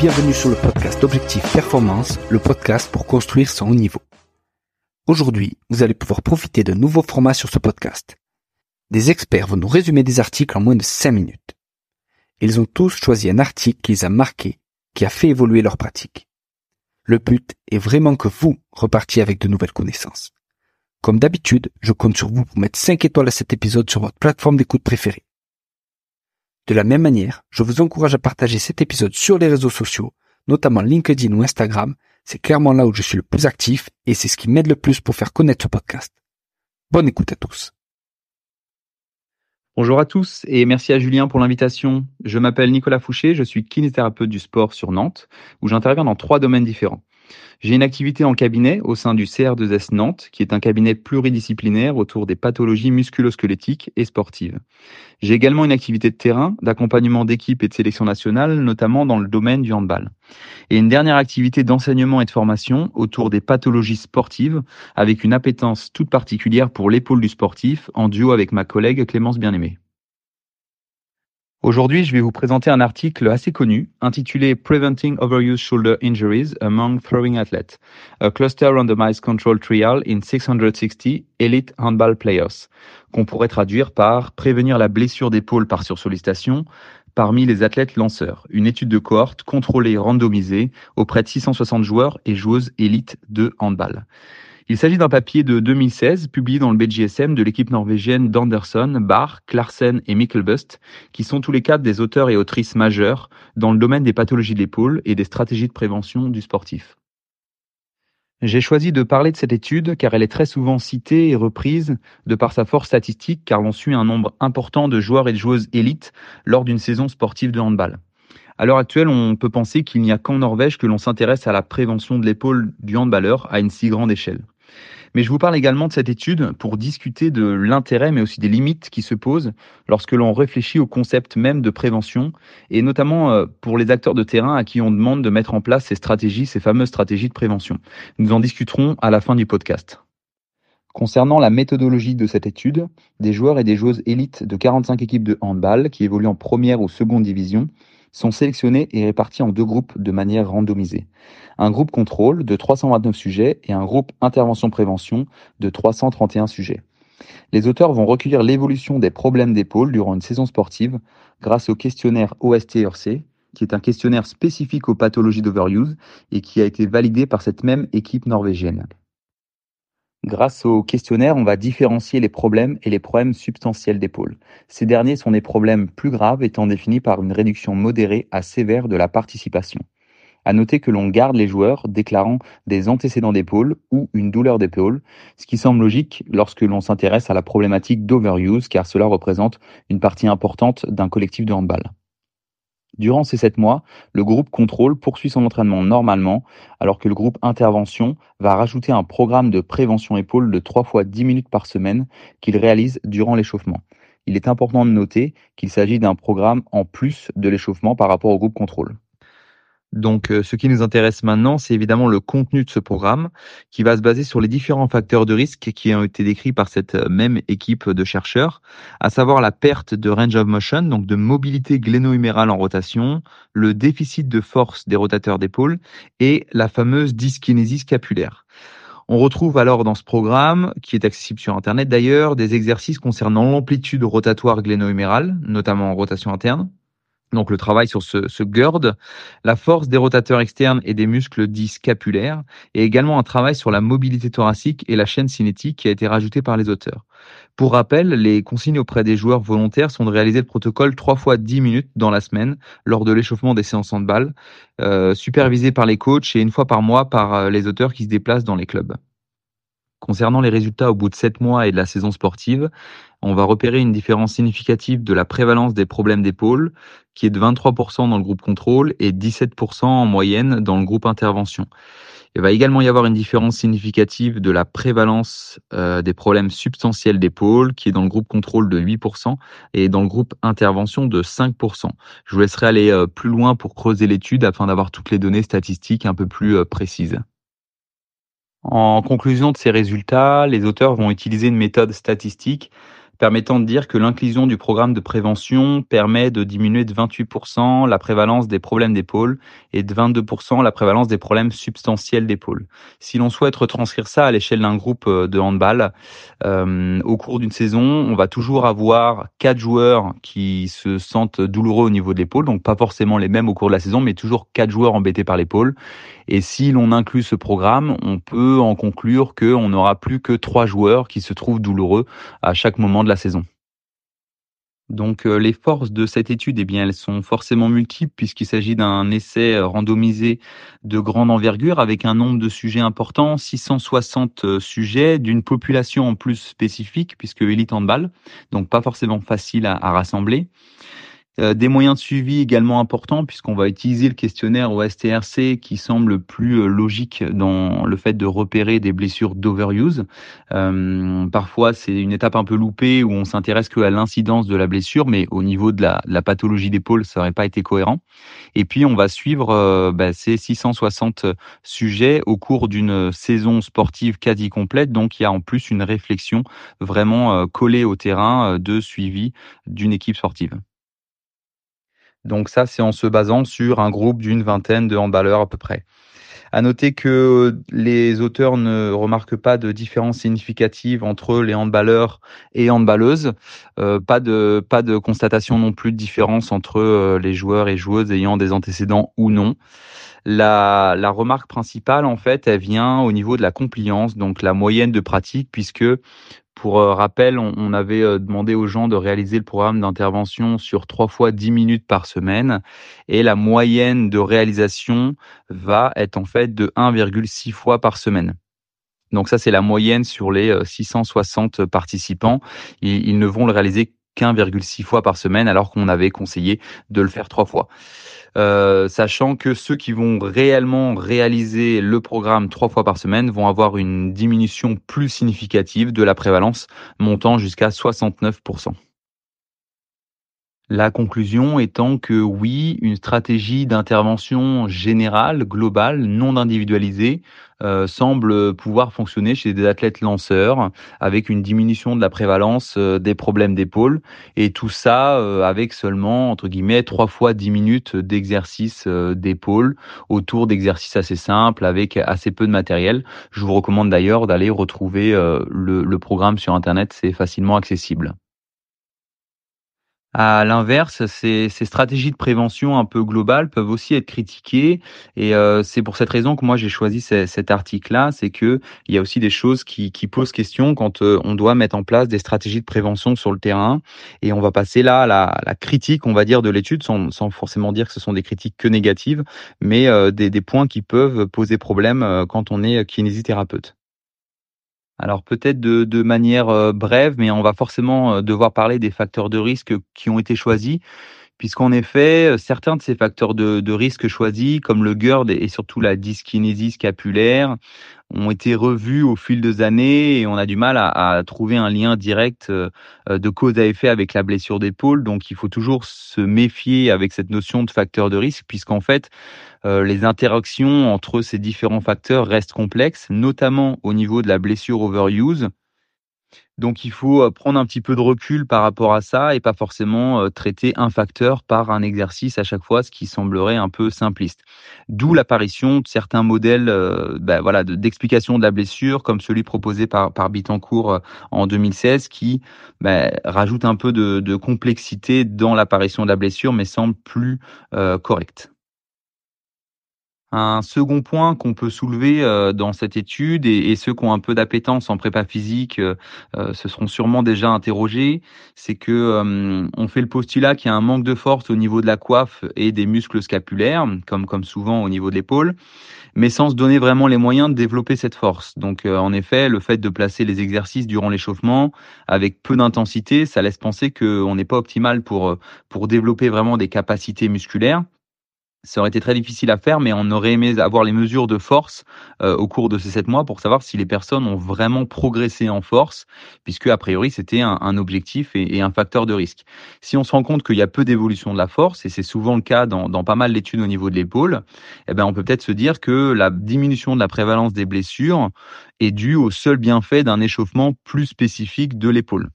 Bienvenue sur le podcast Objectif Performance, le podcast pour construire son haut niveau. Aujourd'hui, vous allez pouvoir profiter d'un nouveau format sur ce podcast. Des experts vont nous résumer des articles en moins de 5 minutes. Ils ont tous choisi un article qui les a marqués, qui a fait évoluer leur pratique. Le but est vraiment que vous repartiez avec de nouvelles connaissances. Comme d'habitude, je compte sur vous pour mettre 5 étoiles à cet épisode sur votre plateforme d'écoute préférée. De la même manière, je vous encourage à partager cet épisode sur les réseaux sociaux, notamment LinkedIn ou Instagram. C'est clairement là où je suis le plus actif et c'est ce qui m'aide le plus pour faire connaître ce podcast. Bonne écoute à tous. Bonjour à tous et merci à Julien pour l'invitation. Je m'appelle Nicolas Fouché, je suis kinésithérapeute du sport sur Nantes où j'interviens dans trois domaines différents. J'ai une activité en cabinet au sein du CR2S Nantes, qui est un cabinet pluridisciplinaire autour des pathologies musculo-squelettiques et sportives. J'ai également une activité de terrain, d'accompagnement d'équipes et de sélection nationale, notamment dans le domaine du handball. Et une dernière activité d'enseignement et de formation autour des pathologies sportives, avec une appétence toute particulière pour l'épaule du sportif, en duo avec ma collègue Clémence Bien-Aimée. Aujourd'hui, je vais vous présenter un article assez connu intitulé Preventing Overuse Shoulder Injuries Among Throwing Athletes, a Cluster Randomized Control Trial in 660 Elite Handball Players, qu'on pourrait traduire par Prévenir la blessure d'épaule par sursollicitation parmi les athlètes lanceurs, une étude de cohorte contrôlée randomisée auprès de 660 joueurs et joueuses élites de handball. Il s'agit d'un papier de 2016 publié dans le BGSM de l'équipe norvégienne d'Anderson, Barr, Clarsen et Mikkelbust, qui sont tous les quatre des auteurs et autrices majeurs dans le domaine des pathologies de l'épaule et des stratégies de prévention du sportif. J'ai choisi de parler de cette étude car elle est très souvent citée et reprise de par sa force statistique car l'on suit un nombre important de joueurs et de joueuses élites lors d'une saison sportive de handball. À l'heure actuelle, on peut penser qu'il n'y a qu'en Norvège que l'on s'intéresse à la prévention de l'épaule du handballeur à une si grande échelle. Mais je vous parle également de cette étude pour discuter de l'intérêt, mais aussi des limites qui se posent lorsque l'on réfléchit au concept même de prévention, et notamment euh, pour les acteurs de terrain à qui on demande de mettre en place ces stratégies, ces fameuses stratégies de prévention. Nous en discuterons à la fin du podcast. Concernant la méthodologie de cette étude, des joueurs et des joueuses élites de 45 équipes de handball qui évoluent en première ou seconde division sont sélectionnés et répartis en deux groupes de manière randomisée. Un groupe contrôle de 329 sujets et un groupe intervention-prévention de 331 sujets. Les auteurs vont recueillir l'évolution des problèmes d'épaule durant une saison sportive grâce au questionnaire OST-ERC, qui est un questionnaire spécifique aux pathologies d'overuse et qui a été validé par cette même équipe norvégienne. Grâce au questionnaire, on va différencier les problèmes et les problèmes substantiels d'épaule. Ces derniers sont des problèmes plus graves étant définis par une réduction modérée à sévère de la participation. À noter que l'on garde les joueurs déclarant des antécédents d'épaule ou une douleur d'épaule, ce qui semble logique lorsque l'on s'intéresse à la problématique d'overuse car cela représente une partie importante d'un collectif de handball. Durant ces sept mois, le groupe contrôle poursuit son entraînement normalement, alors que le groupe intervention va rajouter un programme de prévention épaule de 3 fois 10 minutes par semaine qu'il réalise durant l'échauffement. Il est important de noter qu'il s'agit d'un programme en plus de l'échauffement par rapport au groupe contrôle. Donc, euh, ce qui nous intéresse maintenant, c'est évidemment le contenu de ce programme, qui va se baser sur les différents facteurs de risque qui ont été décrits par cette euh, même équipe de chercheurs, à savoir la perte de range of motion, donc de mobilité gléno-humérale en rotation, le déficit de force des rotateurs d'épaule et la fameuse dyskinésie scapulaire. On retrouve alors dans ce programme, qui est accessible sur Internet d'ailleurs, des exercices concernant l'amplitude rotatoire gléno-humérale, notamment en rotation interne, donc le travail sur ce, ce la force des rotateurs externes et des muscles dits scapulaires, et également un travail sur la mobilité thoracique et la chaîne cinétique qui a été rajouté par les auteurs. Pour rappel, les consignes auprès des joueurs volontaires sont de réaliser le protocole trois fois 10 minutes dans la semaine lors de l'échauffement des séances balle, euh, supervisé par les coachs et une fois par mois par euh, les auteurs qui se déplacent dans les clubs. Concernant les résultats au bout de 7 mois et de la saison sportive, on va repérer une différence significative de la prévalence des problèmes d'épaule, qui est de 23% dans le groupe contrôle et 17% en moyenne dans le groupe intervention. Il va également y avoir une différence significative de la prévalence euh, des problèmes substantiels d'épaule, qui est dans le groupe contrôle de 8% et dans le groupe intervention de 5%. Je vous laisserai aller euh, plus loin pour creuser l'étude afin d'avoir toutes les données statistiques un peu plus euh, précises. En conclusion de ces résultats, les auteurs vont utiliser une méthode statistique permettant de dire que l'inclusion du programme de prévention permet de diminuer de 28% la prévalence des problèmes d'épaule et de 22% la prévalence des problèmes substantiels d'épaule. Si l'on souhaite retranscrire ça à l'échelle d'un groupe euh, de handball, euh, au cours d'une saison, on va toujours avoir quatre joueurs qui se sentent douloureux au niveau de l'épaule, donc pas forcément les mêmes au cours de la saison, mais toujours quatre joueurs embêtés par l'épaule. Et si l'on inclut ce programme, on peut en conclure qu'on n'aura plus que trois joueurs qui se trouvent douloureux à chaque moment de saison. Donc euh, les forces de cette étude, eh elles sont forcément multiples puisqu'il s'agit d'un essai euh, randomisé de grande envergure avec un nombre de sujets importants, 660 euh, sujets d'une population en plus spécifique puisque élite handball, donc pas forcément facile à rassembler. Euh, des moyens de suivi également importants puisqu'on va utiliser le questionnaire OSTRC qui semble plus euh, logique dans le fait de repérer des blessures d'overuse. Euh, parfois, c'est une étape un peu loupée où on s'intéresse que à l'incidence de la blessure, mais au niveau de la, la pathologie d'épaule, ça n'aurait pas été cohérent. Et puis, on va suivre bah, ces 660 sujets au cours d'une saison sportive quasi complète. Donc, il y a en plus une réflexion vraiment collée au terrain de suivi d'une équipe sportive. Donc ça, c'est en se basant sur un groupe d'une vingtaine de handballeurs à peu près. À noter que les auteurs ne remarquent pas de différence significative entre les handballeurs et handballeuses. Euh, pas de pas de constatation non plus de différence entre euh, les joueurs et joueuses ayant des antécédents ou non. La, la remarque principale, en fait, elle vient au niveau de la compliance, donc la moyenne de pratique, puisque pour euh, rappel, on, avait euh, demandé aux gens de réaliser le programme d'intervention sur trois fois dix minutes par semaine et la moyenne de réalisation va être en fait de 1,6 fois par semaine. Donc ça, c'est la moyenne sur les 660 euh, participants. Ils, ne vont le réaliser qu'1,6 fois par semaine alors qu'on avait conseillé de le faire trois fois. Euh, sachant que ceux qui vont réellement réaliser le programme trois fois par semaine vont avoir une diminution plus significative de la prévalence, montant jusqu'à 69%. La conclusion étant que oui, une stratégie d'intervention générale, globale, non individualisée, euh, semble pouvoir fonctionner chez des athlètes lanceurs avec une diminution de la prévalence euh, des problèmes d'épaule et tout ça euh, avec seulement entre guillemets trois fois dix minutes d'exercice d'épaule autour d'exercices assez simples avec assez peu de matériel. Je vous recommande d'ailleurs d'aller retrouver le, le programme sur internet, c'est facilement accessible. À l'inverse, ces, ces, stratégies de prévention un peu globales peuvent aussi être critiquées, et euh, c'est pour cette raison que moi j'ai choisi cet article-là, c'est que il y a aussi des choses qui, qui posent question quand euh, on doit mettre en place des stratégies de prévention sur le terrain, et on va passer là à la, la critique, on va dire, de l'étude, sans, sans, forcément dire que ce sont des critiques que négatives, mais euh, des, des, points qui peuvent poser problème quand on est kinésithérapeute. Alors peut-être de, de, manière euh, brève, mais on va forcément euh, devoir parler des facteurs de risque qui ont été choisis, puisqu'en effet, euh, certains de ces facteurs de, de risque choisis, comme le GERD et surtout la dyskinésie scapulaire, ont été revus au fil des années et on a du mal à, à trouver un lien direct de cause à effet avec la blessure d'épaule. Donc il faut toujours se méfier avec cette notion de facteur de risque, puisqu'en fait, euh, les interactions entre ces différents facteurs restent complexes, notamment au niveau de la blessure overuse. Donc il faut euh, prendre un petit peu de recul par rapport à ça et pas forcément euh, traiter un facteur par un exercice à chaque fois, ce qui semblerait un peu simpliste. D'où l'apparition de certains modèles ben voilà, d'explication de, la blessure, comme celui proposé par, par Bittencourt en 2016, qui ben, rajoute un peu de, de complexité dans l'apparition de la blessure, mais semble plus correct. Un second point qu'on peut soulever euh, dans cette étude, et, ceux qui ont un peu d'appétence en prépa physique euh, euh, se seront sûrement déjà interrogés, c'est que on fait le postulat qu'il y a un manque de force au niveau de la coiffe et des muscles scapulaires, comme comme souvent au niveau de l'épaule, mais sans se donner vraiment les moyens de développer cette force. Donc en effet, le fait de placer les exercices durant l'échauffement avec peu d'intensité, ça laisse penser qu'on n'est pas optimal pour pour développer vraiment des capacités musculaires ça aurait été très difficile à faire, mais on aurait aimé avoir les mesures de force euh, au cours de ces sept mois pour savoir si les personnes ont vraiment progressé en force, puisque a priori c'était un, objectif et, un facteur de risque. Si on se rend compte qu'il y a peu d'évolution de la force, et c'est souvent le cas dans, dans pas mal d'études au niveau de l'épaule, eh ben on peut peut-être se dire que la diminution de la prévalence des blessures est due au seul bienfait d'un échauffement plus spécifique de l'épaule.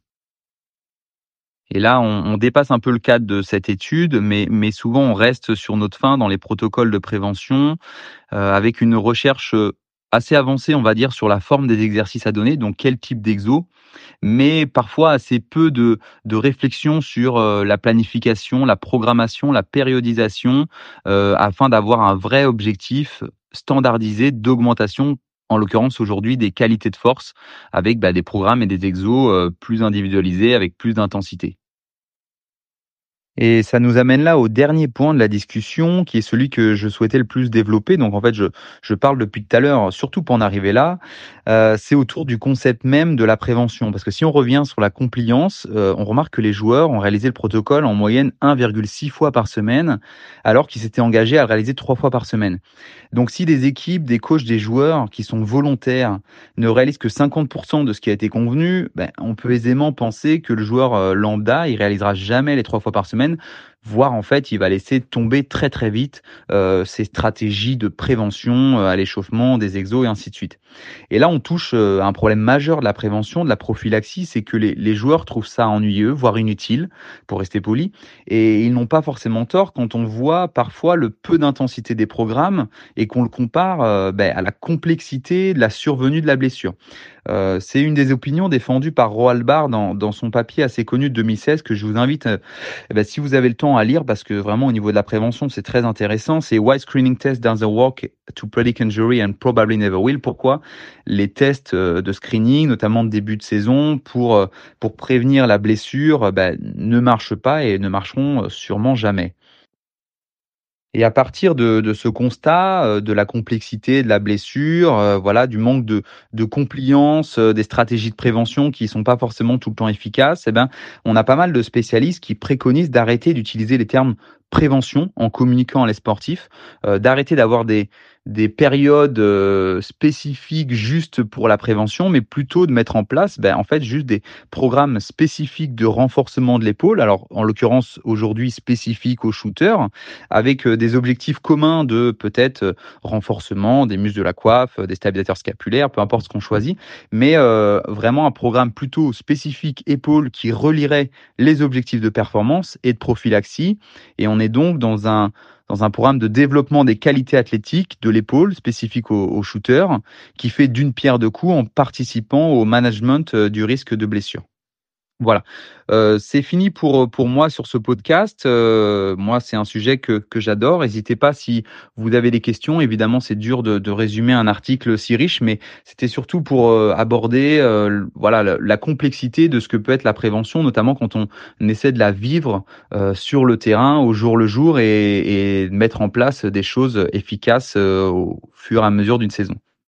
Et là, on, dépasse un peu le cadre de cette étude, mais, souvent on reste sur notre fin dans les protocoles de prévention, euh, avec une recherche assez avancée, on va dire, sur la forme des exercices à donner, donc quel type d'exo, mais parfois assez peu de, réflexion sur euh, la planification, la programmation, la périodisation, euh, afin d'avoir un vrai objectif standardisé d'augmentation en l'occurrence aujourd'hui des qualités de force avec bah, des programmes et des exos euh, plus individualisés avec plus d'intensité. Et ça nous amène là au dernier point de la discussion, qui est celui que je souhaitais le plus développer. Donc en fait, je, je parle depuis tout à l'heure, surtout pour en arriver là, euh, c'est autour du concept même de la prévention. Parce que si on revient sur la compliance, euh, on remarque que les joueurs ont réalisé le protocole en moyenne 1,6 fois par semaine, alors qu'ils s'étaient engagés à le réaliser trois fois par semaine. Donc si des équipes, des coachs, des joueurs qui sont volontaires ne réalisent que 50% de ce qui a été convenu, ben, on peut aisément penser que le joueur euh, lambda, il réalisera jamais les trois fois par semaine domaine. Voire en fait il va laisser tomber très très vite euh, ses stratégies de prévention euh, à l'échauffement des exos et ainsi de suite. Et là on touche euh, un problème majeur de la prévention, de la prophylaxie, c'est que les, les, joueurs trouvent ça ennuyeux, voire inutile, pour rester poli, et ils n'ont pas forcément tort quand on voit parfois le peu d'intensité des programmes et qu'on le compare euh, ben, à la complexité de la survenue de la blessure. Euh, c'est une des opinions défendues par Roald Barr dans, dans, son papier assez connu de 2016 que je vous invite, eh ben, si vous avez le temps à lire, parce que vraiment au niveau de la prévention, c'est très intéressant. C'est Why Screening Test Doesn't Work to Predict Injury and Probably Never Will. Pourquoi? Les tests euh, de screening, notamment de début de saison, pour, pour prévenir la blessure, ben, ne marchent pas et ne marcheront sûrement jamais. Et à partir de, ce constat, euh, de la complexité de la blessure, euh, voilà, du manque de, de compliance, euh, des stratégies de prévention qui sont pas forcément tout le temps efficaces, eh ben, on a pas mal de spécialistes qui préconisent d'arrêter d'utiliser les termes prévention en communiquant à les sportifs, d'arrêter d'avoir des, des périodes euh, spécifiques juste pour la prévention, mais plutôt de mettre en place, ben, en fait, juste des programmes spécifiques de renforcement de l'épaule. Alors, en l'occurrence, aujourd'hui spécifiques aux shooters, avec euh, des objectifs communs de peut-être euh, renforcement des muscles de la coiffe, des stabilisateurs scapulaires, peu importe ce qu'on choisit, mais vraiment un programme plutôt spécifique épaule qui relierait les objectifs de performance et de prophylaxie. Est donc dans un programme de développement des qualités athlétiques de l'épaule spécifique aux au shooters, qui fait d'une pierre deux coups en participant au management euh, du risque de blessure. Voilà, euh, c'est fini pour pour moi sur ce podcast. Euh, moi, c'est un sujet que que j'adore. N'hésitez pas si vous avez des questions. Évidemment, c'est dur de, de résumer un article si riche, mais c'était surtout pour euh, aborder euh, voilà la, complexité de ce que peut être la prévention, notamment quand on essaie de la vivre euh, sur le terrain au jour le jour et, et mettre en place des choses efficaces au fur et à mesure d'une saison.